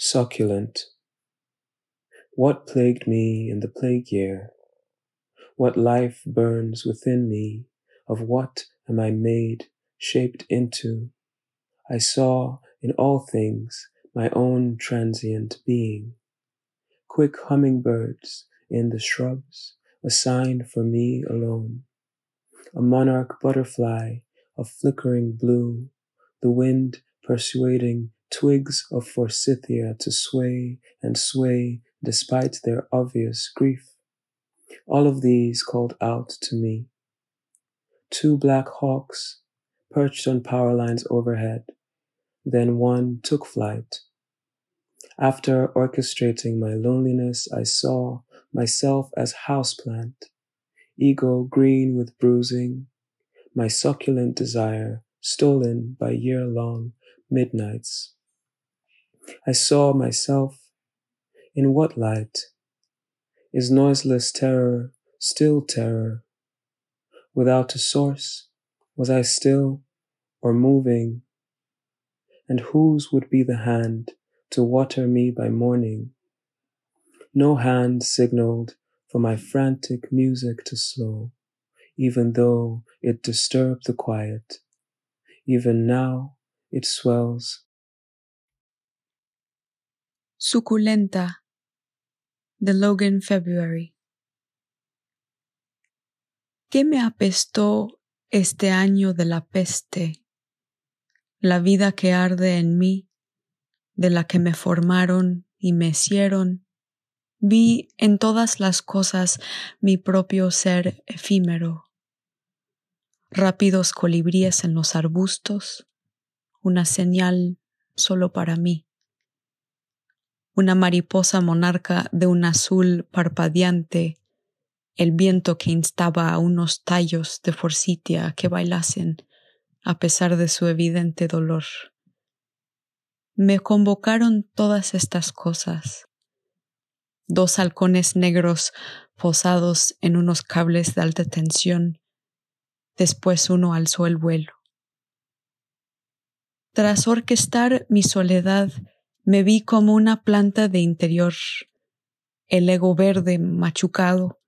succulent. What plagued me in the plague year? What life burns within me? Of what am I made, shaped into? I saw in all things my own transient being. Quick hummingbirds in the shrubs, a sign for me alone. A monarch butterfly of flickering blue, the wind persuading twigs of forsythia to sway and sway despite their obvious grief. All of these called out to me. Two black hawks perched on power lines overhead. Then one took flight. After orchestrating my loneliness, I saw myself as houseplant, ego green with bruising, my succulent desire stolen by year-long midnights. I saw myself in what light? Is noiseless terror still terror? Without a source, was I still or moving? And whose would be the hand to water me by morning? No hand signaled for my frantic music to slow, even though it disturbed the quiet. Even now it swells Suculenta de Logan February. ¿Qué me apestó este año de la peste? La vida que arde en mí, de la que me formaron y me hicieron, vi en todas las cosas mi propio ser efímero. Rápidos colibríes en los arbustos, una señal solo para mí una mariposa monarca de un azul parpadeante, el viento que instaba a unos tallos de forsythia que bailasen a pesar de su evidente dolor. Me convocaron todas estas cosas. Dos halcones negros posados en unos cables de alta tensión. Después uno alzó el vuelo. Tras orquestar mi soledad, me vi como una planta de interior, el ego verde machucado,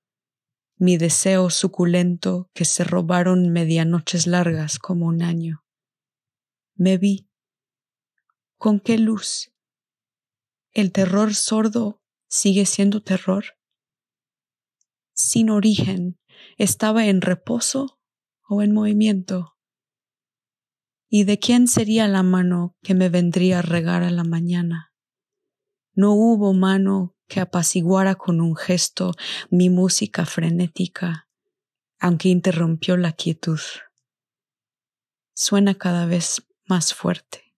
mi deseo suculento que se robaron medianoches largas como un año. Me vi. ¿Con qué luz? ¿El terror sordo sigue siendo terror? Sin origen, ¿estaba en reposo o en movimiento? ¿Y de quién sería la mano que me vendría a regar a la mañana? No hubo mano que apaciguara con un gesto mi música frenética, aunque interrumpió la quietud. Suena cada vez más fuerte.